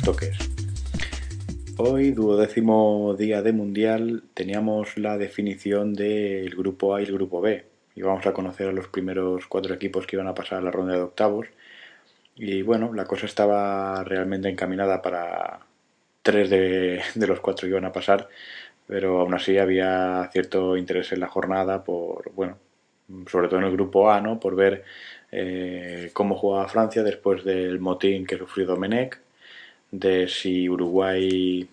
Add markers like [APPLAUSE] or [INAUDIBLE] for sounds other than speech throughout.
toques. Hoy, duodécimo día de Mundial, teníamos la definición del grupo A y el grupo B. Y vamos a conocer a los primeros cuatro equipos que iban a pasar a la ronda de octavos. Y bueno, la cosa estaba realmente encaminada para tres de, de los cuatro que iban a pasar, pero aún así había cierto interés en la jornada por, bueno, sobre todo en el grupo A, ¿no? por ver eh, cómo jugaba Francia después del motín que sufrió Domenech, de si Uruguay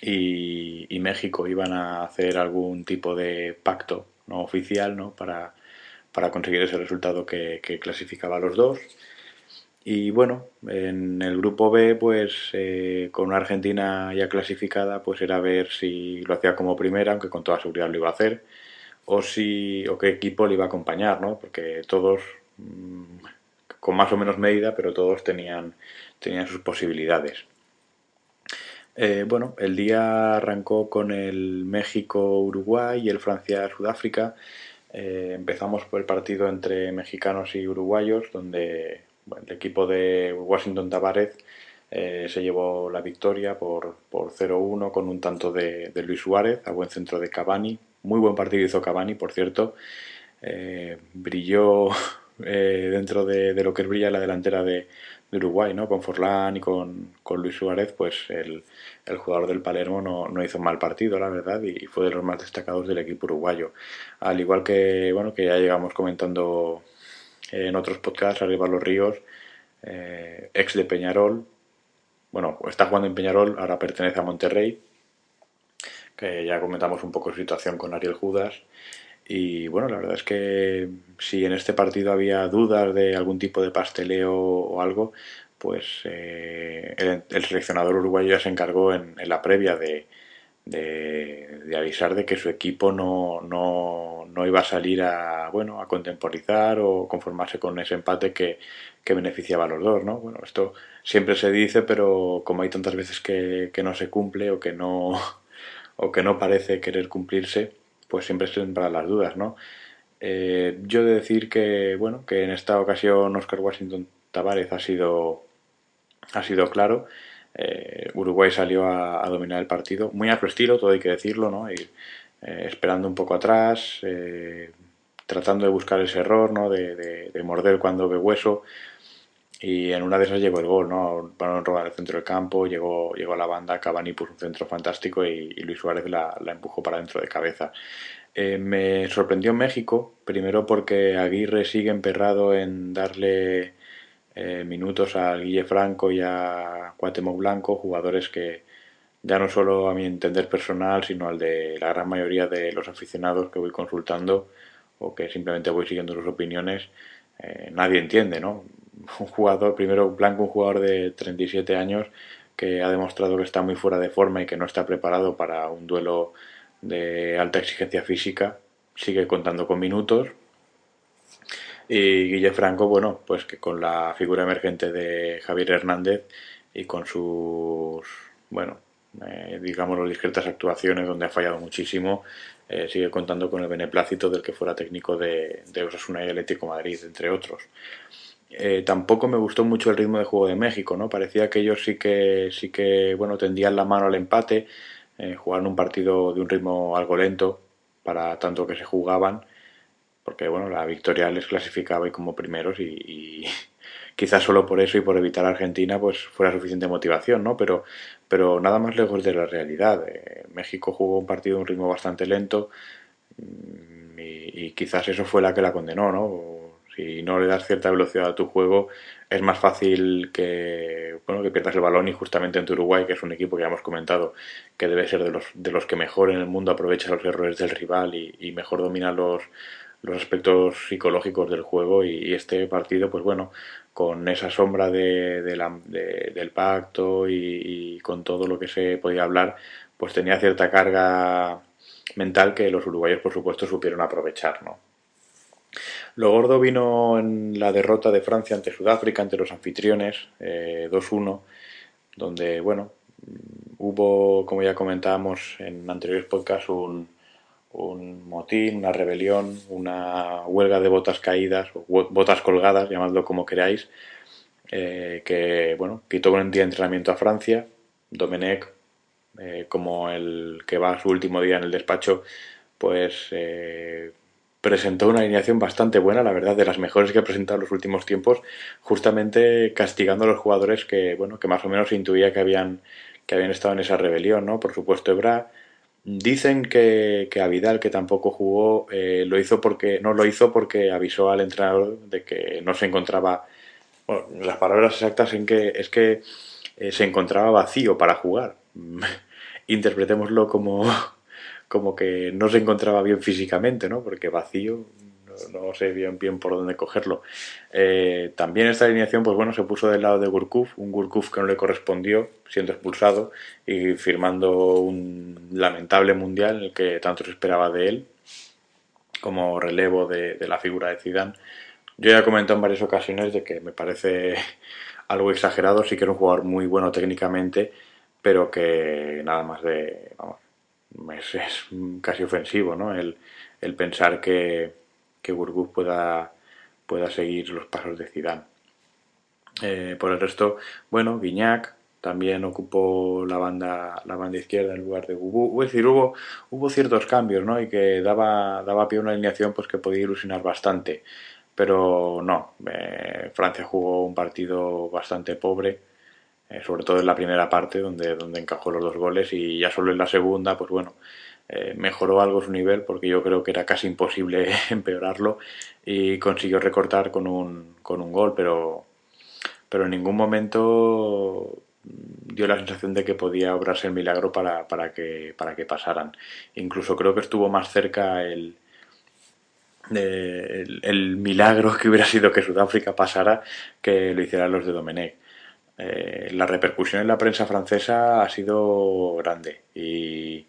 y, México iban a hacer algún tipo de pacto no oficial ¿no? Para, para conseguir ese resultado que, clasificaba a los dos. Y bueno, en el grupo B, pues eh, con una Argentina ya clasificada, pues era ver si lo hacía como primera, aunque con toda seguridad lo iba a hacer o si o qué equipo le iba a acompañar, ¿no? Porque todos mm, con más o menos medida, pero todos tenían tenían sus posibilidades. Eh, bueno, el día arrancó con el México-Uruguay y el Francia-Sudáfrica. Eh, empezamos por el partido entre mexicanos y uruguayos, donde el equipo de Washington Tavares eh, se llevó la victoria por, por 0-1 con un tanto de, de, Luis Suárez a buen centro de Cavani, muy buen partido hizo Cavani, por cierto. Brilló [LAUGHS] dentro de, lo que brilla la delantera de, Uruguay, ¿no? Con Forlán y con, Luis Suárez, pues el, jugador del Palermo no, hizo mal partido, la verdad, y fue de los más destacados del equipo uruguayo. Al igual que, bueno, que ya llegamos comentando en otros podcasts, arriba los Ríos, eh, ex de Peñarol, bueno, está jugando en Peñarol, ahora pertenece a Monterrey, que ya comentamos un poco su situación con Ariel Judas. Y bueno, la verdad es que si en este partido había dudas de algún tipo de pasteleo o algo, pues eh, el, seleccionador uruguayo ya se encargó en, la previa de, de, avisar de que su equipo no, no, no, iba a salir a, bueno, a contemporizar o conformarse con ese empate que, que, beneficiaba a los dos. ¿no? Bueno, esto siempre se dice, pero como hay tantas veces que, que no se cumple o que no [LAUGHS] o que no parece querer cumplirse, pues siempre para las dudas, ¿no? Eh, yo de decir que, bueno, que en esta ocasión Oscar Washington Tavares ha sido, ha sido claro. Eh, Uruguay salió a, dominar el partido, muy a su estilo, todo hay que decirlo, ¿no? Eh, esperando un poco atrás, tratando de buscar ese error, ¿no? De, morder cuando ve hueso, y en una de esas llegó el gol, ¿no? Balón robar el centro del campo, llegó, llegó a la banda, Cavani puso un centro fantástico y, Luis Suárez la, empujó para dentro de cabeza. Eh, me sorprendió México, primero porque Aguirre sigue emperrado en darle eh, minutos a Guille Franco y a Cuauhtémoc Blanco, jugadores que ya no solo a mi entender personal, sino al de la gran mayoría de los aficionados que voy consultando o que simplemente voy siguiendo sus opiniones, eh, nadie entiende, ¿no? Un jugador, primero Blanco, un jugador de 37 años que ha demostrado que está muy fuera de forma y que no está preparado para un duelo de alta exigencia física, sigue contando con minutos. Y Guille Franco, bueno, pues que con la figura emergente de Javier Hernández y con sus, bueno, eh, digamos, las discretas actuaciones donde ha fallado muchísimo, eh, sigue contando con el beneplácito del que fuera técnico de, de Osasuna y Atlético Madrid, entre otros. Eh, tampoco me gustó mucho el ritmo de juego de México, ¿no? Parecía que ellos sí que, sí que bueno, tendían la mano al empate, eh, jugaron un partido de un ritmo algo lento para tanto que se jugaban, porque, bueno, la victoria les clasificaba y como primeros y, [LAUGHS] quizás solo por eso y por evitar a Argentina, pues fuera suficiente motivación, ¿no? Pero, pero nada más lejos de la realidad. Eh, México jugó un partido de un ritmo bastante lento mm, y, y quizás eso fue la que la condenó, ¿no? Si no le das cierta velocidad a tu juego, es más fácil que, bueno, que pierdas el balón y justamente en Uruguay, que es un equipo que ya hemos comentado que debe ser de los, de los que mejor en el mundo aprovecha los errores del rival y, mejor domina los, los aspectos psicológicos del juego y, este partido, pues bueno, con esa sombra de, del pacto y, y, con todo lo que se podía hablar, pues tenía cierta carga mental que los uruguayos, por supuesto, supieron aprovechar, ¿no? Lo gordo vino en la derrota de Francia ante Sudáfrica, ante los anfitriones, 2-1, eh, donde, bueno, hubo, como ya comentábamos en anteriores podcasts, un, motín, una rebelión, una huelga de botas caídas, o botas colgadas, llamadlo como queráis, eh, que bueno, quitó un día de entrenamiento a Francia. Domenech, eh, como el que va a su último día en el despacho, pues presentó una alineación bastante buena, la verdad, de las mejores que ha presentado en los últimos tiempos, justamente castigando a los jugadores que, bueno, que más o menos intuía que habían, que habían estado en esa rebelión, ¿no? Por supuesto, Ebra. Dicen que, que a Vidal, que tampoco jugó, lo hizo porque, no lo hizo porque avisó al entrenador de que no se encontraba bueno, las palabras exactas en que es que eh, se encontraba vacío para jugar. [LAUGHS] Interpretémoslo como, como que no se encontraba bien físicamente, ¿no? Porque vacío no, sé bien, bien por dónde cogerlo. Eh, también esta alineación, pues bueno, se puso del lado de Gurkuf, un Gurkuf que no le correspondió, siendo expulsado y firmando un lamentable mundial que tanto se esperaba de él como relevo de, de la figura de Zidane yo ya he comentado en varias ocasiones de que me parece algo exagerado, sí que era un jugador muy bueno técnicamente, pero que nada más de... Vamos, es, casi ofensivo, ¿no? El, pensar que, que pueda, pueda seguir los pasos de Zidane. Eh, por el resto, bueno, Guiñac también ocupó la banda, la banda izquierda en lugar de Gugu. Es decir, hubo, hubo ciertos cambios, ¿no? Y que daba, daba pie a una alineación pues, que podía ilusionar bastante pero no, eh, Francia jugó un partido bastante pobre, eh, sobre todo en la primera parte donde, donde encajó los dos goles y ya solo en la segunda, pues bueno, eh, mejoró algo su nivel porque yo creo que era casi imposible [LAUGHS] empeorarlo y consiguió recortar con un, con un gol, pero, pero en ningún momento dio la sensación de que podía obrarse el milagro para, para, que, para que pasaran. Incluso creo que estuvo más cerca el, el, milagro que hubiera sido que Sudáfrica pasara que lo hicieran los de Domenech. Eh, la repercusión en la prensa francesa ha sido grande y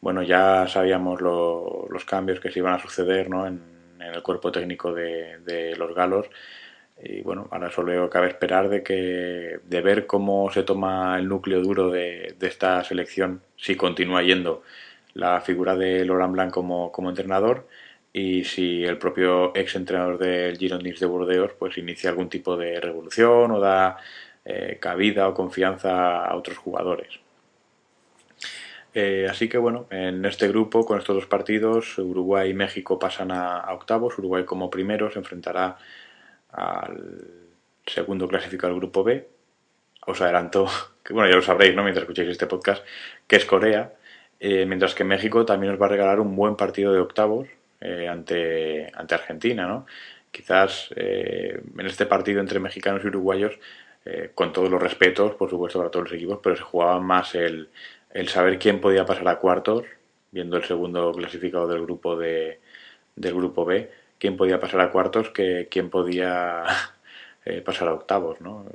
bueno, ya sabíamos los cambios que se iban a suceder ¿no? en, el cuerpo técnico de, los galos y bueno, ahora solo cabe esperar de que de ver cómo se toma el núcleo duro de, esta selección si continúa yendo la figura de Laurent Blanc como, como entrenador y si el propio ex entrenador del Girondins de Burdeos pues inicia algún tipo de revolución o da eh, cabida o confianza a otros jugadores. Eh, así que bueno, en este grupo, con estos dos partidos, Uruguay y México pasan a, octavos. Uruguay como primero se enfrentará al segundo clasificado del grupo B. Os adelanto, [LAUGHS] que bueno, ya lo sabréis, ¿no? Mientras escuchéis este podcast, que es Corea. Eh, mientras que México también os va a regalar un buen partido de octavos ante, ante Argentina, ¿no? Quizás en este partido entre mexicanos y uruguayos, eh, con todos los respetos, por supuesto, para todos los equipos, pero se jugaba más el, el saber quién podía pasar a cuartos, viendo el segundo clasificado del grupo de, del grupo B, quién podía pasar a cuartos que quién podía [LAUGHS] pasar a octavos, ¿no?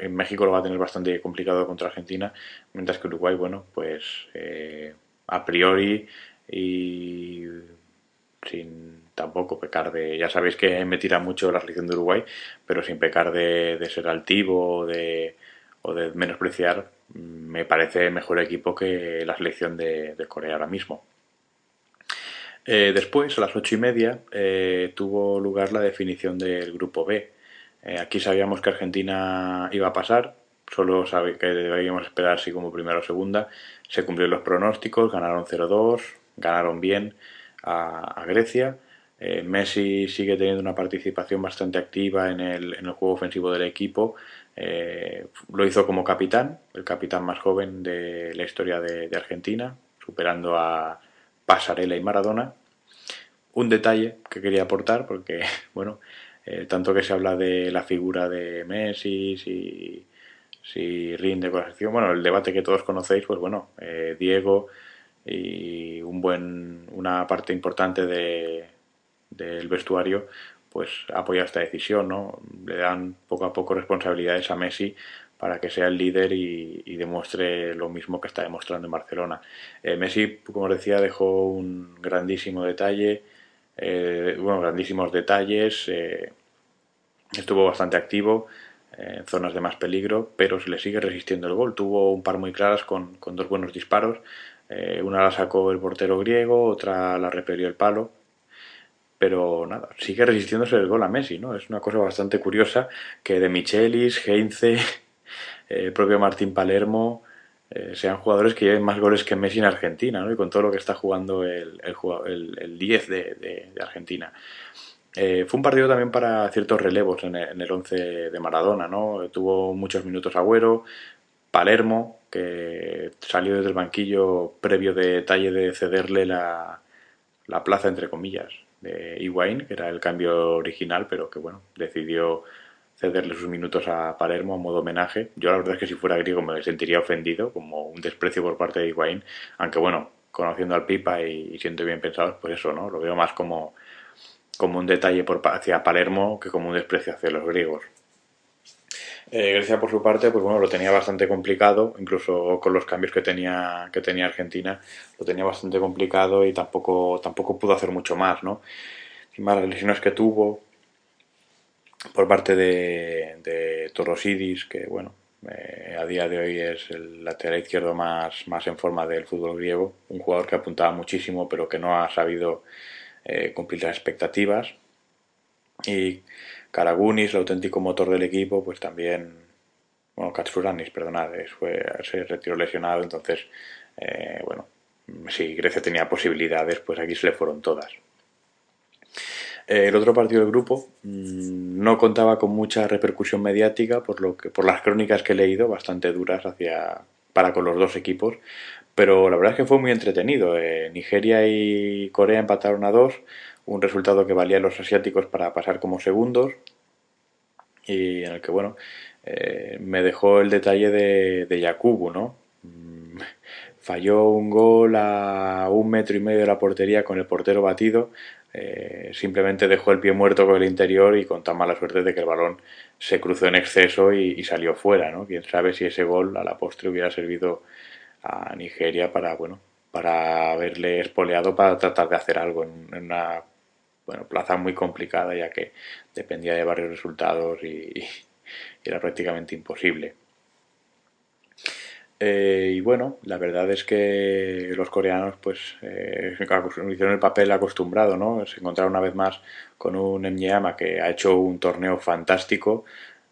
En México lo va a tener bastante complicado contra Argentina, mientras que Uruguay, bueno, pues a priori y sin tampoco pecar de. Ya sabéis que me tira mucho la selección de Uruguay, pero sin pecar de, ser altivo o de, menospreciar, me parece mejor equipo que la selección de, Corea ahora mismo. Eh, después, a las ocho y media, eh, tuvo lugar la definición del grupo B. Eh, aquí sabíamos que Argentina iba a pasar, solo sabe que debíamos esperar si como primera o segunda. Se cumplieron los pronósticos, ganaron 0-2, ganaron bien a, Grecia. Eh, Messi sigue teniendo una participación bastante activa en el, en el juego ofensivo del equipo. Eh, lo hizo como capitán, el capitán más joven de la historia de, Argentina, superando a Pasarela y Maradona. Un detalle que quería aportar, porque, [LAUGHS] bueno, eh, tanto que se habla de la figura de Messi, si, si rinde con la bueno, el debate que todos conocéis, pues bueno, Diego y un buen, una parte importante de, del vestuario pues apoya esta decisión, ¿no? Le dan poco a poco responsabilidades a Messi para que sea el líder y, demuestre lo mismo que está demostrando en Barcelona. Eh, Messi, como os decía, dejó un grandísimo detalle, eh, bueno, grandísimos detalles, eh, estuvo bastante activo en zonas de más peligro, pero se le sigue resistiendo el gol. Tuvo un par muy claras con, con dos buenos disparos, eh, una la sacó el portero griego, otra la repelió el palo. pero nada, sigue resistiéndose el gol a Messi, ¿no? Es una cosa bastante curiosa que de Michelis, Heinze, [LAUGHS] eh, propio Martín Palermo, eh, sean jugadores que lleven más goles que Messi en Argentina, ¿no? Y con todo lo que está jugando el, el, el 10 de, Argentina. Eh, fue un partido también para ciertos relevos en el, en 11 de Maradona, ¿no? Tuvo muchos minutos Agüero, Palermo, que salió desde el banquillo previo de detalle de cederle la, la plaza, entre comillas, de Higuaín, que era el cambio original, pero que bueno, decidió cederle sus minutos a Palermo a modo homenaje. Yo la verdad es que si fuera griego me sentiría ofendido, como un desprecio por parte de Higuaín, aunque bueno, conociendo al Pipa y, siendo bien pensado, pues eso, ¿no? Lo veo más como, como un detalle por, hacia Palermo que como un desprecio hacia los griegos. Eh, Grecia por su parte, pues bueno, lo tenía bastante complicado, incluso con los cambios que tenía, que tenía Argentina, lo tenía bastante complicado y tampoco, tampoco pudo hacer mucho más, ¿no? Encima las lesiones que tuvo por parte de, de Torosidis, que bueno, eh, a día de hoy es el lateral izquierdo más, más en forma del fútbol griego, un jugador que apuntaba muchísimo pero que no ha sabido eh, cumplir las expectativas. Y Karagunis, el auténtico motor del equipo, pues también, bueno, Katsuranis, perdonad, fue, se retiró lesionado, entonces, eh, bueno, si Grecia tenía posibilidades, pues aquí se le fueron todas. Eh, el otro partido del grupo mm, no contaba con mucha repercusión mediática por lo que por las crónicas que he leído bastante duras hacia para con los dos equipos pero la verdad es que fue muy entretenido eh, Nigeria y Corea empataron a dos un resultado que valía a los asiáticos para pasar como segundos y en el que, bueno, eh, me dejó el detalle de, de Yakubu, ¿no? Mm, [LAUGHS] falló un gol a un metro y medio de la portería con el portero batido, eh, simplemente dejó el pie muerto con el interior y con tan mala suerte de que el balón se cruzó en exceso y, salió fuera, ¿no? Quién sabe si ese gol a la postre hubiera servido a Nigeria para, bueno, para haberle espoleado para tratar de hacer algo en una bueno, plaza muy complicada ya que dependía de varios resultados y, [LAUGHS] era prácticamente imposible. Eh, y bueno, la verdad es que los coreanos pues eh, hicieron el papel acostumbrado, ¿no? Se encontraron una vez más con un Mnyama que ha hecho un torneo fantástico,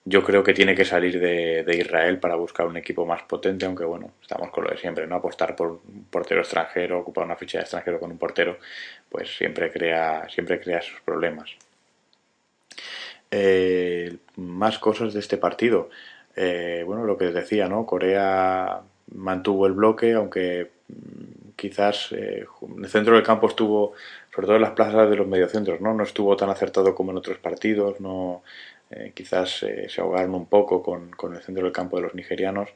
yo creo que tiene que salir de, Israel para buscar un equipo más potente, aunque bueno, estamos con lo de siempre, ¿no? Apostar por un portero extranjero, ocupar una ficha de extranjero con un portero, pues siempre crea, siempre crea esos problemas. Eh, más cosas de este partido. Eh, bueno, lo que decía, ¿no? Corea mantuvo el bloque, aunque mm, quizás eh, el centro del campo estuvo, sobre todo en las plazas de los mediocentros, ¿no? No estuvo tan acertado como en otros partidos, no eh, quizás eh, se ahogaron un poco con, el centro del campo de los nigerianos.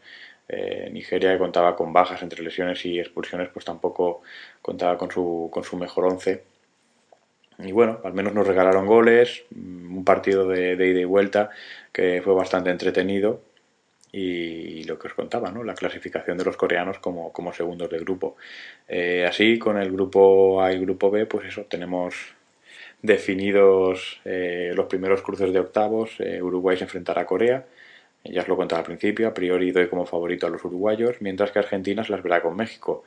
Eh, Nigeria, que contaba con bajas entre lesiones y expulsiones, pues tampoco contaba con su, con su mejor once. Y bueno, al menos nos regalaron goles, mm, un partido de, ida y vuelta que fue bastante entretenido y lo que os contaba, ¿no? la clasificación de los coreanos como, como segundos de grupo. así, con el grupo A y el grupo B, pues eso, tenemos definidos eh, los primeros cruces de octavos. Eh, Uruguay se enfrentará a Corea. Ya os lo contaba al principio, a priori doy como favorito a los uruguayos, mientras que Argentina se las verá con México.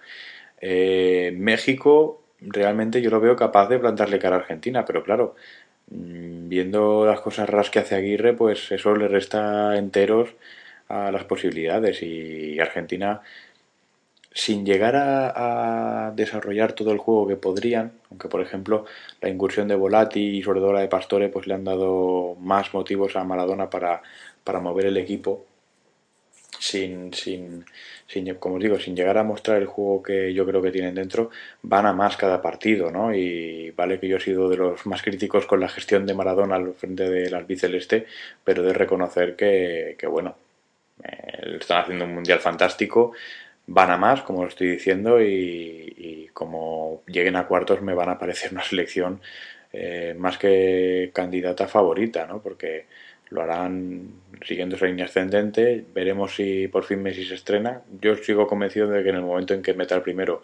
Eh, México realmente yo lo veo capaz de plantarle cara a Argentina, pero claro, mm, viendo las cosas raras que hace Aguirre, pues eso le resta enteros a las posibilidades y Argentina sin llegar a, desarrollar todo el juego que podrían, aunque por ejemplo la incursión de Volati y sobre todo la de Pastore pues le han dado más motivos a Maradona para, para mover el equipo sin, sin, sin, como os digo, sin llegar a mostrar el juego que yo creo que tienen dentro, van a más cada partido, ¿no? Y vale que yo he sido de los más críticos con la gestión de Maradona al frente del albiceleste, pero de reconocer que, que bueno, eh, están haciendo un mundial fantástico, van a más, como lo estoy diciendo, y, como lleguen a cuartos me van a parecer una selección eh, más que candidata favorita, ¿no? Porque lo harán siguiendo esa línea ascendente, veremos si por fin Messi se estrena. Yo sigo convencido de que en el momento en que meta el primero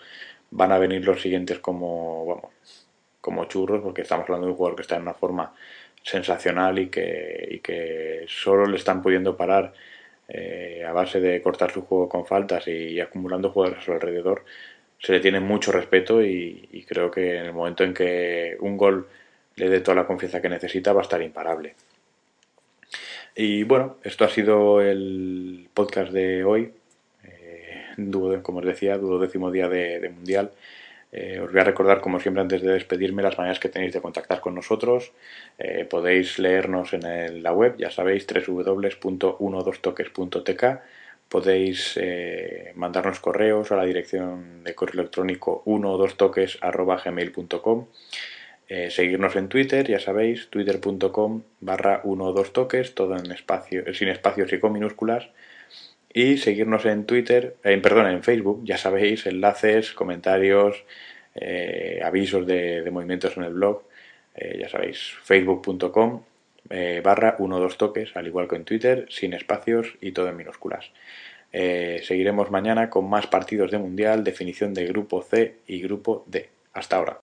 van a venir los siguientes como, vamos, como churros, porque estamos hablando de un jugador que está en una forma sensacional y que, y que solo le están pudiendo parar eh, a base de cortar su juego con faltas y, acumulando jugadores a su alrededor, se le tiene mucho respeto y, creo que en el momento en que un gol le dé toda la confianza que necesita, va a estar imparable. Y bueno, esto ha sido el podcast de hoy. Eh, como os decía, duodécimo día de, Mundial. Eh, os voy a recordar, como siempre, antes de despedirme, las maneras que tenéis de contactar con nosotros. Eh, podéis leernos en la web, ya sabéis, www.12toques.tk. Podéis mandarnos correos a la dirección de correo electrónico 12toques.gmail.com eh, seguirnos en Twitter, ya sabéis, twitter.com barra 1 o 2 toques, todo en espacio, sin espacios y con minúsculas. Y seguirnos en Twitter, en, perdón, en Facebook, ya sabéis, enlaces, comentarios, eh, avisos de, movimientos en el blog, eh, ya sabéis, facebook.com barra 1 o 2 toques, al igual que en Twitter, sin espacios y todo en minúsculas. seguiremos mañana con más partidos de Mundial, definición de grupo C y grupo D. Hasta ahora.